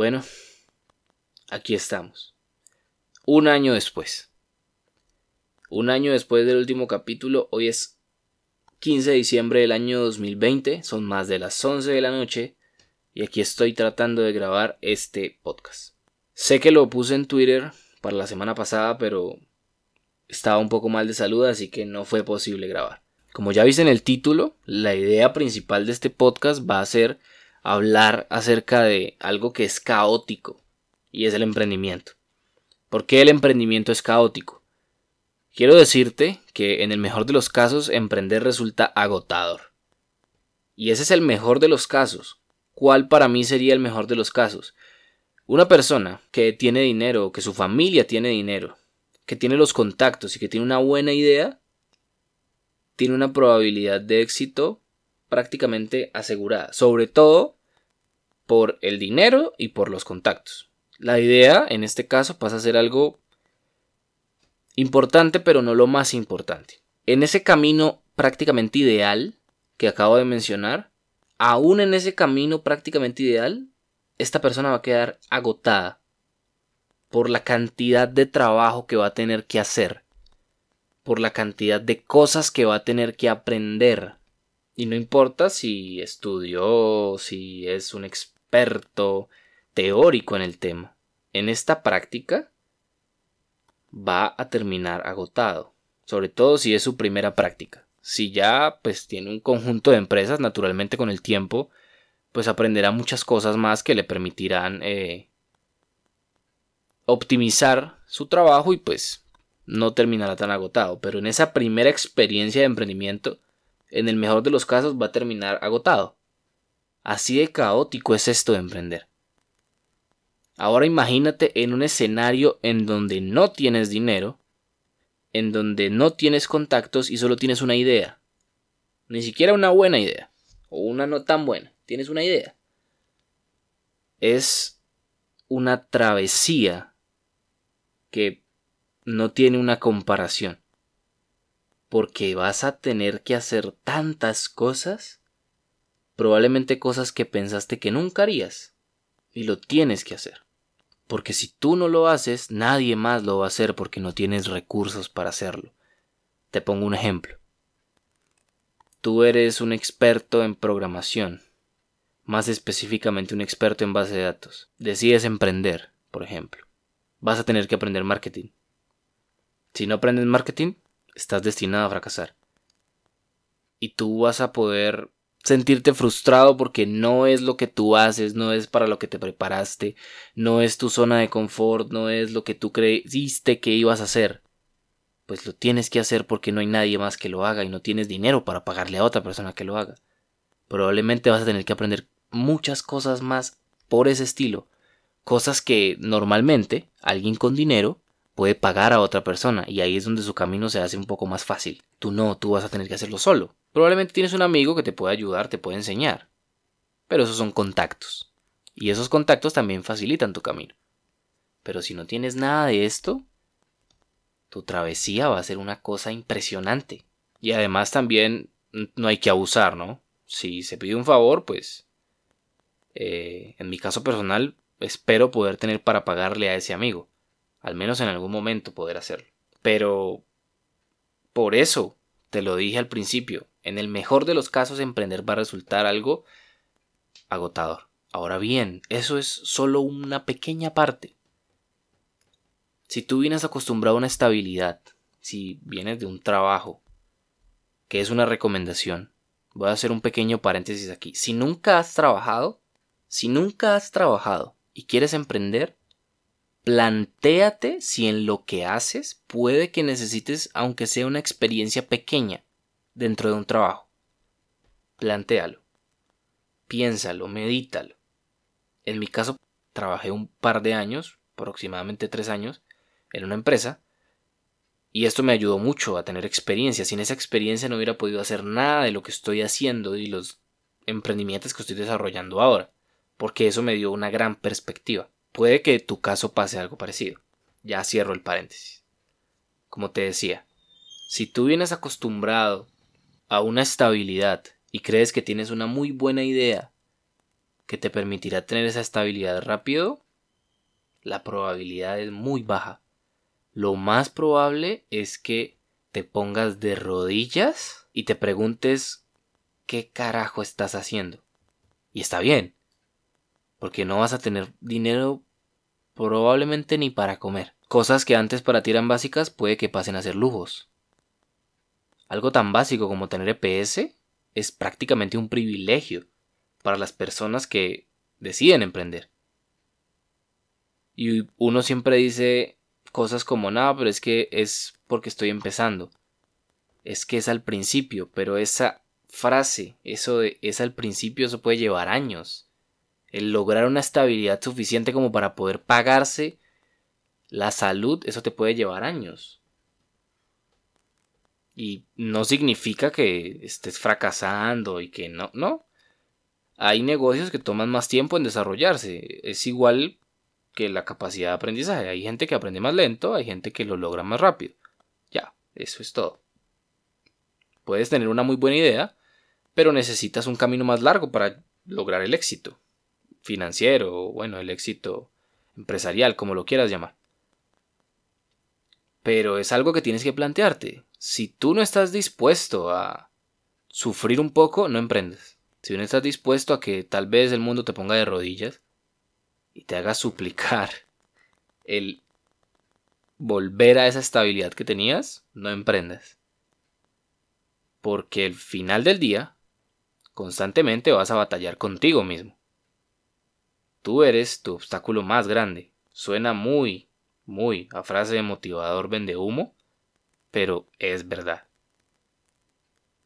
Bueno, aquí estamos. Un año después. Un año después del último capítulo, hoy es 15 de diciembre del año 2020, son más de las 11 de la noche y aquí estoy tratando de grabar este podcast. Sé que lo puse en Twitter para la semana pasada, pero estaba un poco mal de salud, así que no fue posible grabar. Como ya viste en el título, la idea principal de este podcast va a ser hablar acerca de algo que es caótico y es el emprendimiento. ¿Por qué el emprendimiento es caótico? Quiero decirte que en el mejor de los casos emprender resulta agotador. Y ese es el mejor de los casos. ¿Cuál para mí sería el mejor de los casos? Una persona que tiene dinero, que su familia tiene dinero, que tiene los contactos y que tiene una buena idea, tiene una probabilidad de éxito prácticamente asegurada, sobre todo por el dinero y por los contactos. La idea, en este caso, pasa a ser algo importante, pero no lo más importante. En ese camino prácticamente ideal que acabo de mencionar, aún en ese camino prácticamente ideal, esta persona va a quedar agotada por la cantidad de trabajo que va a tener que hacer por la cantidad de cosas que va a tener que aprender. Y no importa si estudió, si es un experto teórico en el tema. En esta práctica va a terminar agotado, sobre todo si es su primera práctica. Si ya pues tiene un conjunto de empresas, naturalmente con el tiempo, pues aprenderá muchas cosas más que le permitirán eh, optimizar su trabajo y pues no terminará tan agotado, pero en esa primera experiencia de emprendimiento, en el mejor de los casos va a terminar agotado. Así de caótico es esto de emprender. Ahora imagínate en un escenario en donde no tienes dinero, en donde no tienes contactos y solo tienes una idea. Ni siquiera una buena idea, o una no tan buena, tienes una idea. Es una travesía que no tiene una comparación. Porque vas a tener que hacer tantas cosas, probablemente cosas que pensaste que nunca harías, y lo tienes que hacer. Porque si tú no lo haces, nadie más lo va a hacer porque no tienes recursos para hacerlo. Te pongo un ejemplo. Tú eres un experto en programación, más específicamente un experto en base de datos. Decides emprender, por ejemplo. Vas a tener que aprender marketing. Si no aprendes marketing, estás destinado a fracasar. Y tú vas a poder sentirte frustrado porque no es lo que tú haces, no es para lo que te preparaste, no es tu zona de confort, no es lo que tú creíste que ibas a hacer. Pues lo tienes que hacer porque no hay nadie más que lo haga y no tienes dinero para pagarle a otra persona que lo haga. Probablemente vas a tener que aprender muchas cosas más por ese estilo, cosas que normalmente alguien con dinero puede pagar a otra persona y ahí es donde su camino se hace un poco más fácil. Tú no, tú vas a tener que hacerlo solo. Probablemente tienes un amigo que te puede ayudar, te puede enseñar. Pero esos son contactos. Y esos contactos también facilitan tu camino. Pero si no tienes nada de esto, tu travesía va a ser una cosa impresionante. Y además también no hay que abusar, ¿no? Si se pide un favor, pues... Eh, en mi caso personal, espero poder tener para pagarle a ese amigo al menos en algún momento poder hacerlo. Pero por eso te lo dije al principio, en el mejor de los casos emprender va a resultar algo agotador. Ahora bien, eso es solo una pequeña parte. Si tú vienes acostumbrado a una estabilidad, si vienes de un trabajo, que es una recomendación, voy a hacer un pequeño paréntesis aquí. Si nunca has trabajado, si nunca has trabajado y quieres emprender, plantéate si en lo que haces puede que necesites, aunque sea una experiencia pequeña, dentro de un trabajo. Plantéalo. Piénsalo, medítalo. En mi caso, trabajé un par de años, aproximadamente tres años, en una empresa, y esto me ayudó mucho a tener experiencia. Sin esa experiencia no hubiera podido hacer nada de lo que estoy haciendo y los emprendimientos que estoy desarrollando ahora, porque eso me dio una gran perspectiva. Puede que tu caso pase algo parecido. Ya cierro el paréntesis. Como te decía, si tú vienes acostumbrado a una estabilidad y crees que tienes una muy buena idea, que te permitirá tener esa estabilidad rápido, la probabilidad es muy baja. Lo más probable es que te pongas de rodillas y te preguntes qué carajo estás haciendo. Y está bien, porque no vas a tener dinero probablemente ni para comer. Cosas que antes para ti eran básicas puede que pasen a ser lujos. Algo tan básico como tener EPS es prácticamente un privilegio para las personas que deciden emprender. Y uno siempre dice cosas como, no, pero es que es porque estoy empezando. Es que es al principio, pero esa frase, eso de es al principio, eso puede llevar años. El lograr una estabilidad suficiente como para poder pagarse la salud, eso te puede llevar años. Y no significa que estés fracasando y que no, no. Hay negocios que toman más tiempo en desarrollarse. Es igual que la capacidad de aprendizaje. Hay gente que aprende más lento, hay gente que lo logra más rápido. Ya, eso es todo. Puedes tener una muy buena idea, pero necesitas un camino más largo para lograr el éxito financiero, o bueno, el éxito empresarial, como lo quieras llamar. Pero es algo que tienes que plantearte. Si tú no estás dispuesto a sufrir un poco, no emprendes. Si no estás dispuesto a que tal vez el mundo te ponga de rodillas y te haga suplicar el volver a esa estabilidad que tenías, no emprendes. Porque el final del día, constantemente vas a batallar contigo mismo. Tú eres tu obstáculo más grande. Suena muy, muy a frase de motivador vende humo, pero es verdad.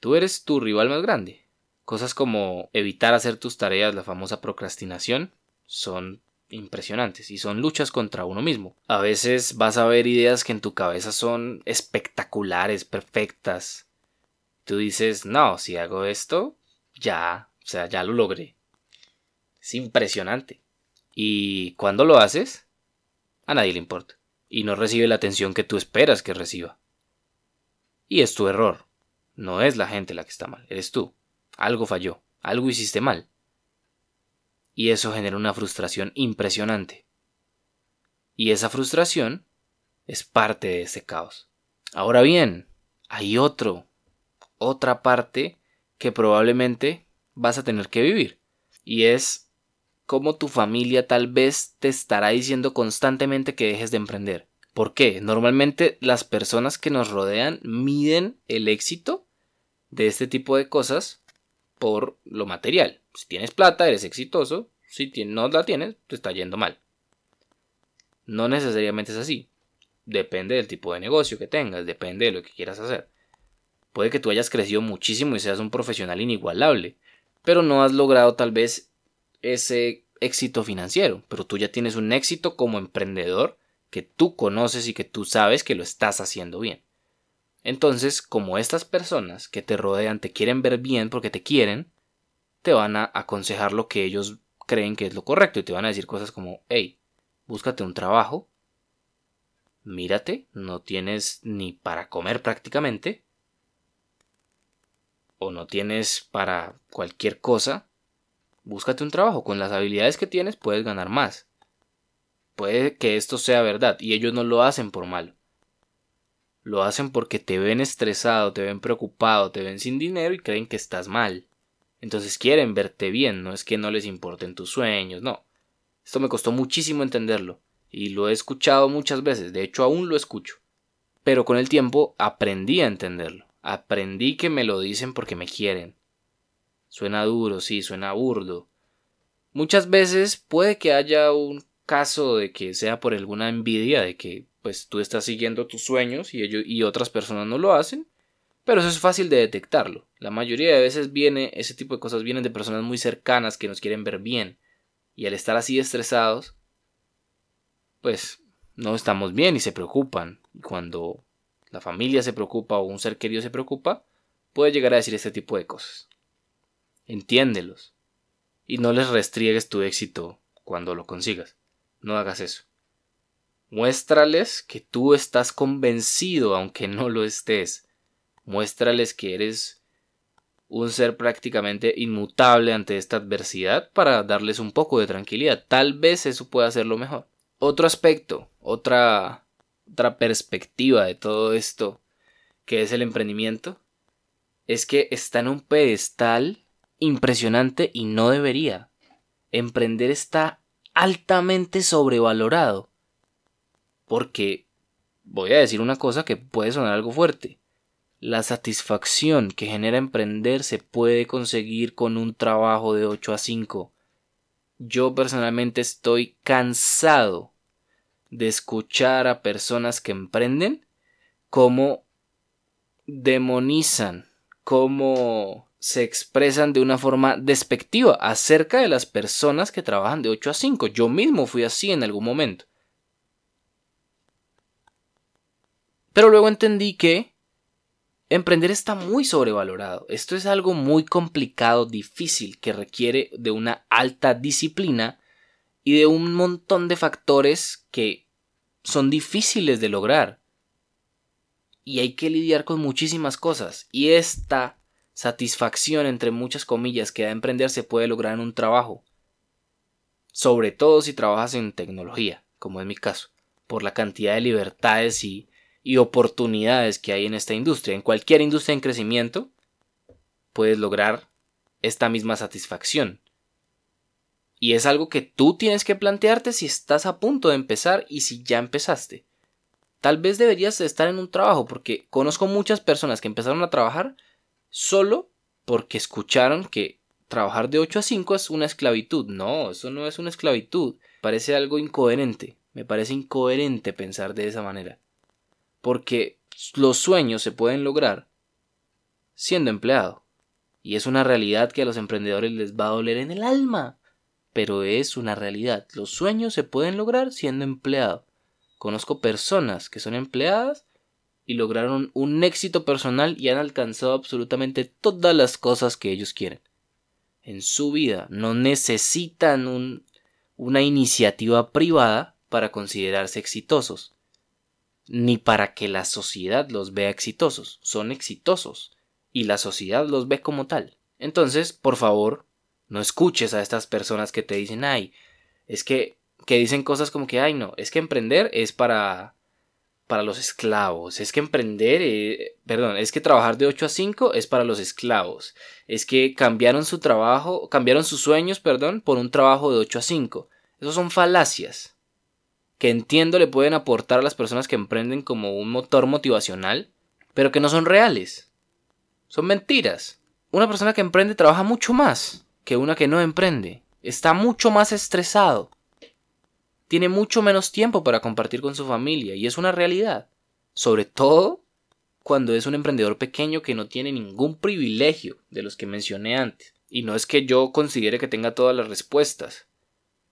Tú eres tu rival más grande. Cosas como evitar hacer tus tareas, la famosa procrastinación, son impresionantes y son luchas contra uno mismo. A veces vas a ver ideas que en tu cabeza son espectaculares, perfectas. Tú dices, no, si hago esto, ya, o sea, ya lo logré. Es impresionante. Y cuando lo haces, a nadie le importa. Y no recibe la atención que tú esperas que reciba. Y es tu error. No es la gente la que está mal, eres tú. Algo falló, algo hiciste mal. Y eso genera una frustración impresionante. Y esa frustración es parte de ese caos. Ahora bien, hay otro, otra parte que probablemente vas a tener que vivir. Y es cómo tu familia tal vez te estará diciendo constantemente que dejes de emprender. ¿Por qué? Normalmente las personas que nos rodean miden el éxito de este tipo de cosas por lo material. Si tienes plata, eres exitoso. Si no la tienes, te está yendo mal. No necesariamente es así. Depende del tipo de negocio que tengas, depende de lo que quieras hacer. Puede que tú hayas crecido muchísimo y seas un profesional inigualable, pero no has logrado tal vez ese éxito financiero, pero tú ya tienes un éxito como emprendedor que tú conoces y que tú sabes que lo estás haciendo bien. Entonces, como estas personas que te rodean te quieren ver bien porque te quieren, te van a aconsejar lo que ellos creen que es lo correcto y te van a decir cosas como, hey, búscate un trabajo, mírate, no tienes ni para comer prácticamente, o no tienes para cualquier cosa, búscate un trabajo. Con las habilidades que tienes puedes ganar más. Puede que esto sea verdad y ellos no lo hacen por malo. Lo hacen porque te ven estresado, te ven preocupado, te ven sin dinero y creen que estás mal. Entonces quieren verte bien, no es que no les importen tus sueños, no. Esto me costó muchísimo entenderlo y lo he escuchado muchas veces, de hecho aún lo escucho. Pero con el tiempo aprendí a entenderlo. Aprendí que me lo dicen porque me quieren. Suena duro, sí, suena burdo. Muchas veces puede que haya un caso de que sea por alguna envidia de que pues tú estás siguiendo tus sueños y ellos y otras personas no lo hacen, pero eso es fácil de detectarlo. La mayoría de veces viene ese tipo de cosas vienen de personas muy cercanas que nos quieren ver bien y al estar así estresados pues no estamos bien y se preocupan. Y cuando la familia se preocupa o un ser querido se preocupa, puede llegar a decir este tipo de cosas. Entiéndelos. Y no les restriegues tu éxito cuando lo consigas. No hagas eso. Muéstrales que tú estás convencido aunque no lo estés. Muéstrales que eres un ser prácticamente inmutable ante esta adversidad para darles un poco de tranquilidad. Tal vez eso pueda lo mejor. Otro aspecto, otra, otra perspectiva de todo esto que es el emprendimiento, es que está en un pedestal impresionante y no debería. Emprender está altamente sobrevalorado. Porque voy a decir una cosa que puede sonar algo fuerte. La satisfacción que genera emprender se puede conseguir con un trabajo de 8 a 5. Yo personalmente estoy cansado de escuchar a personas que emprenden cómo demonizan, cómo se expresan de una forma despectiva acerca de las personas que trabajan de 8 a 5. Yo mismo fui así en algún momento. Pero luego entendí que emprender está muy sobrevalorado. Esto es algo muy complicado, difícil, que requiere de una alta disciplina y de un montón de factores que son difíciles de lograr. Y hay que lidiar con muchísimas cosas. Y esta satisfacción, entre muchas comillas, que da emprender se puede lograr en un trabajo. Sobre todo si trabajas en tecnología, como es mi caso, por la cantidad de libertades y y oportunidades que hay en esta industria. En cualquier industria en crecimiento puedes lograr esta misma satisfacción. Y es algo que tú tienes que plantearte si estás a punto de empezar y si ya empezaste. Tal vez deberías estar en un trabajo porque conozco muchas personas que empezaron a trabajar solo porque escucharon que trabajar de 8 a 5 es una esclavitud. No, eso no es una esclavitud. Parece algo incoherente. Me parece incoherente pensar de esa manera porque los sueños se pueden lograr siendo empleado. Y es una realidad que a los emprendedores les va a doler en el alma. Pero es una realidad. Los sueños se pueden lograr siendo empleado. Conozco personas que son empleadas y lograron un éxito personal y han alcanzado absolutamente todas las cosas que ellos quieren. En su vida no necesitan una iniciativa privada para considerarse exitosos ni para que la sociedad los vea exitosos, son exitosos, y la sociedad los ve como tal. Entonces, por favor, no escuches a estas personas que te dicen, ay, es que, que dicen cosas como que, ay, no, es que emprender es para, para los esclavos, es que emprender, eh, perdón, es que trabajar de 8 a 5 es para los esclavos, es que cambiaron su trabajo, cambiaron sus sueños, perdón, por un trabajo de 8 a 5. Esos son falacias que entiendo le pueden aportar a las personas que emprenden como un motor motivacional, pero que no son reales. Son mentiras. Una persona que emprende trabaja mucho más que una que no emprende. Está mucho más estresado. Tiene mucho menos tiempo para compartir con su familia y es una realidad. Sobre todo cuando es un emprendedor pequeño que no tiene ningún privilegio de los que mencioné antes. Y no es que yo considere que tenga todas las respuestas.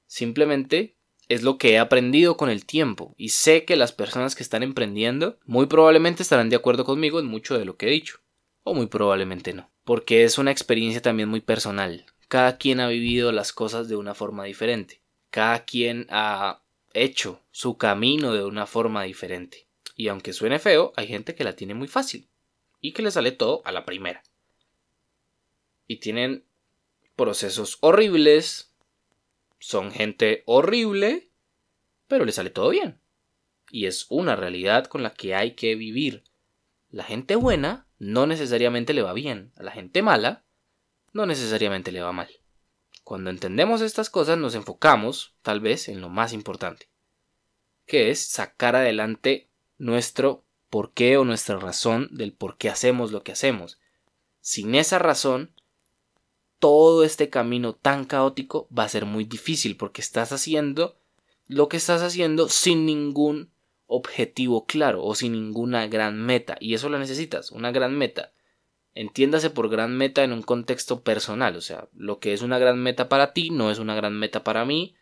Simplemente es lo que he aprendido con el tiempo y sé que las personas que están emprendiendo muy probablemente estarán de acuerdo conmigo en mucho de lo que he dicho. O muy probablemente no. Porque es una experiencia también muy personal. Cada quien ha vivido las cosas de una forma diferente. Cada quien ha hecho su camino de una forma diferente. Y aunque suene feo, hay gente que la tiene muy fácil. Y que le sale todo a la primera. Y tienen procesos horribles, son gente horrible, pero le sale todo bien. Y es una realidad con la que hay que vivir. La gente buena no necesariamente le va bien, a la gente mala no necesariamente le va mal. Cuando entendemos estas cosas nos enfocamos, tal vez, en lo más importante, que es sacar adelante nuestro porqué o nuestra razón del por qué hacemos lo que hacemos. Sin esa razón todo este camino tan caótico va a ser muy difícil porque estás haciendo lo que estás haciendo sin ningún objetivo claro o sin ninguna gran meta y eso lo necesitas, una gran meta. Entiéndase por gran meta en un contexto personal, o sea, lo que es una gran meta para ti no es una gran meta para mí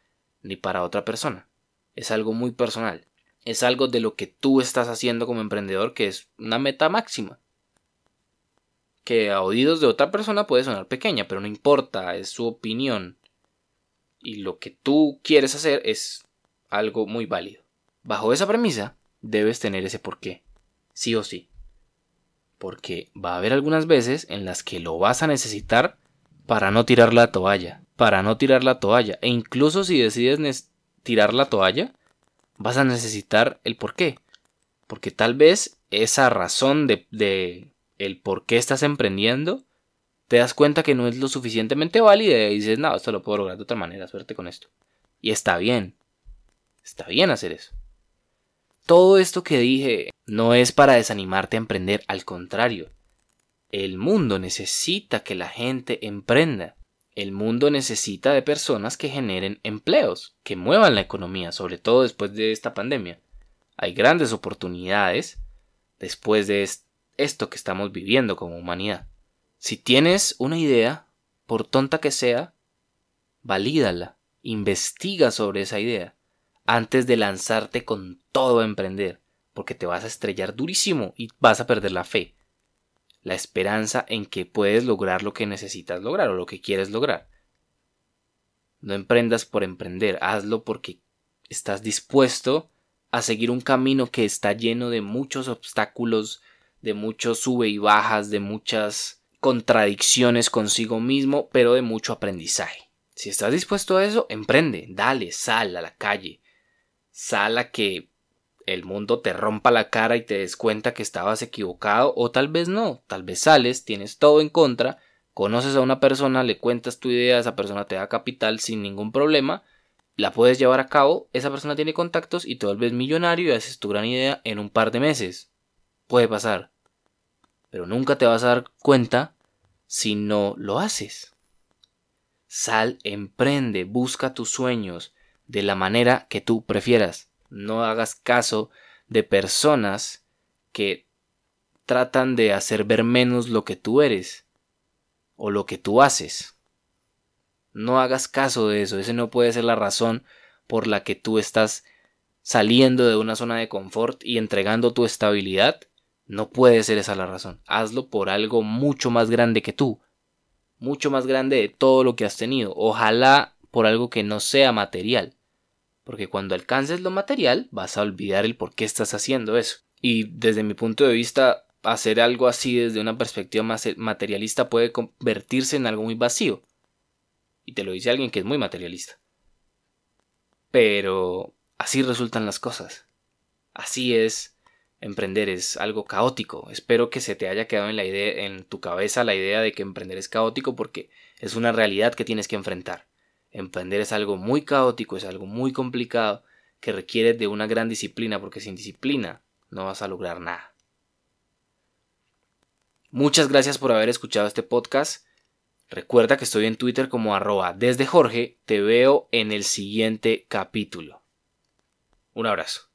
ni para otra persona. Es algo muy personal. Es algo de lo que tú estás haciendo como emprendedor que es una meta máxima que a oídos de otra persona puede sonar pequeña, pero no importa, es su opinión. Y lo que tú quieres hacer es algo muy válido. Bajo esa premisa, debes tener ese porqué, sí o sí. Porque va a haber algunas veces en las que lo vas a necesitar para no tirar la toalla, para no tirar la toalla. E incluso si decides tirar la toalla, vas a necesitar el por qué. Porque tal vez esa razón de, el por qué estás emprendiendo, te das cuenta que no es lo suficientemente válida y dices, no, esto lo puedo lograr de otra manera, suerte con esto. Y está bien. Está bien hacer eso. Todo esto que dije no es para desanimarte a emprender, al contrario. El mundo necesita que la gente emprenda. El mundo necesita de personas que generen empleos, que muevan la economía, sobre todo después de esta pandemia. Hay grandes oportunidades después de esto que estamos viviendo como humanidad. Si tienes una idea, por tonta que sea, valídala, investiga sobre esa idea antes de lanzarte con todo a emprender, porque te vas a estrellar durísimo y vas a perder la fe, la esperanza en que puedes lograr lo que necesitas lograr o lo que quieres lograr. No emprendas por emprender, hazlo porque estás dispuesto a seguir un camino que está lleno de muchos obstáculos, de muchos sube y bajas, de muchas contradicciones consigo mismo, pero de mucho aprendizaje. Si estás dispuesto a eso, emprende, dale, sal a la calle, sala que el mundo te rompa la cara y te des cuenta que estabas equivocado o tal vez no, tal vez sales, tienes todo en contra, conoces a una persona, le cuentas tu idea, esa persona te da capital sin ningún problema, la puedes llevar a cabo, esa persona tiene contactos y te vuelves millonario y haces tu gran idea en un par de meses. Puede pasar. Pero nunca te vas a dar cuenta si no lo haces. Sal, emprende, busca tus sueños, de la manera que tú prefieras. No hagas caso de personas que tratan de hacer ver menos lo que tú eres o lo que tú haces. No hagas caso de eso, ese no puede ser la razón por la que tú estás saliendo de una zona de confort y entregando tu estabilidad. No puede ser esa la razón. Hazlo por algo mucho más grande que tú, mucho más grande de todo lo que has tenido. Ojalá por algo que no sea material. Porque cuando alcances lo material vas a olvidar el por qué estás haciendo eso. Y desde mi punto de vista, hacer algo así desde una perspectiva más materialista puede convertirse en algo muy vacío. Y te lo dice alguien que es muy materialista. Pero así resultan las cosas. Así es emprender es algo caótico. Espero que se te haya quedado en la idea en tu cabeza la idea de que emprender es caótico porque es una realidad que tienes que enfrentar. Emprender es algo muy caótico, es algo muy complicado, que requiere de una gran disciplina, porque sin disciplina no vas a lograr nada. Muchas gracias por haber escuchado este podcast. Recuerda que estoy en Twitter como arroba desde Jorge. Te veo en el siguiente capítulo. Un abrazo.